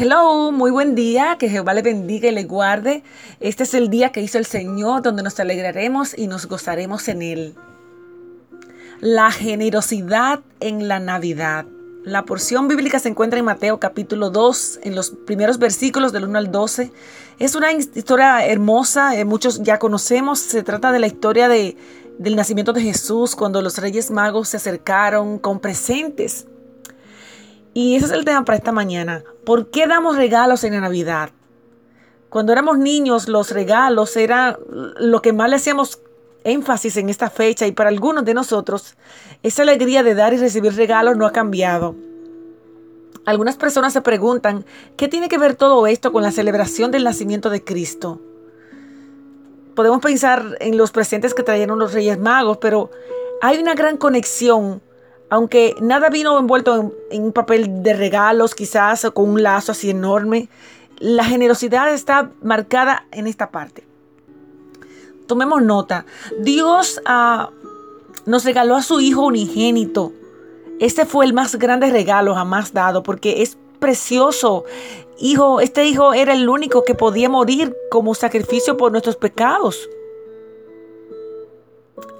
Hello, muy buen día, que Jehová le bendiga y le guarde. Este es el día que hizo el Señor, donde nos alegraremos y nos gozaremos en él. La generosidad en la Navidad. La porción bíblica se encuentra en Mateo capítulo 2, en los primeros versículos del 1 al 12. Es una historia hermosa, eh, muchos ya conocemos. Se trata de la historia de, del nacimiento de Jesús, cuando los reyes magos se acercaron con presentes y ese es el tema para esta mañana. ¿Por qué damos regalos en la Navidad? Cuando éramos niños, los regalos era lo que más le hacíamos énfasis en esta fecha y para algunos de nosotros, esa alegría de dar y recibir regalos no ha cambiado. Algunas personas se preguntan, ¿qué tiene que ver todo esto con la celebración del nacimiento de Cristo? Podemos pensar en los presentes que trajeron los Reyes Magos, pero hay una gran conexión aunque nada vino envuelto en, un papel de regalos, quizás con un lazo así enorme, la generosidad está marcada en esta parte. Tomemos nota. Dios ah, nos regaló a su Hijo unigénito. Este fue el más grande regalo jamás dado porque es precioso. Hijo, este hijo era el único que podía morir como sacrificio por nuestros pecados.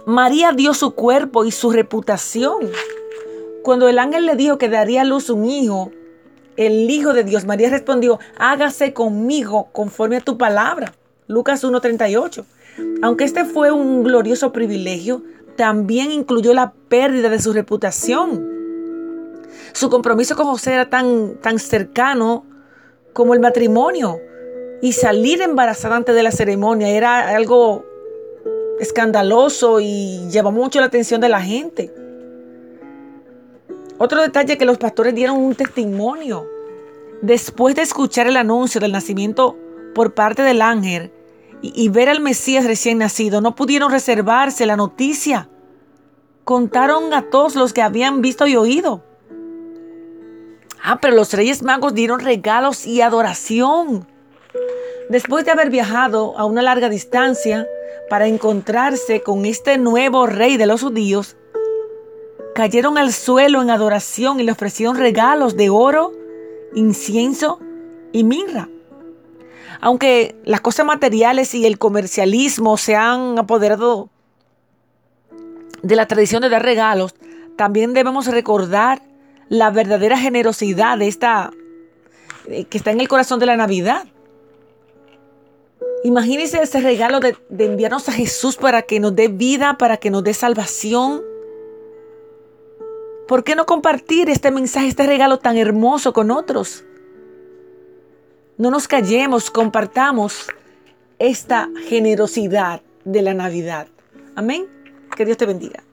María dio su cuerpo y su reputación cuando el ángel le dijo que daría a luz un hijo, el Hijo de Dios, María respondió, hágase conmigo conforme a tu palabra. Lucas 1.38. Aunque este fue un glorioso privilegio, también incluyó la pérdida de su reputación. Su compromiso con José era tan, tan cercano como el matrimonio. Y salir embarazada antes de la ceremonia era algo escandaloso y llevó mucho la atención de la gente. Otro detalle que los pastores dieron un testimonio. Después de escuchar el anuncio del nacimiento por parte del ángel y, ver al Mesías recién nacido, no pudieron reservarse la noticia. Contaron a todos los que habían visto y oído. Ah, pero los reyes magos dieron regalos y adoración. Después de haber viajado a una larga distancia para encontrarse con este nuevo rey de los judíos, cayeron al suelo en adoración y le ofrecieron regalos de oro, incienso y mirra. Aunque las cosas materiales y el comercialismo se han apoderado de la tradición de dar regalos, también debemos recordar la verdadera generosidad de esta eh, que está en el corazón de la Navidad. Imagínense ese regalo de, de enviarnos a Jesús para que nos dé vida, para que nos dé salvación ¿Por qué no compartir este mensaje, este regalo tan hermoso con otros? No nos callemos, compartamos esta generosidad de la Navidad. Amén. Que Dios te bendiga.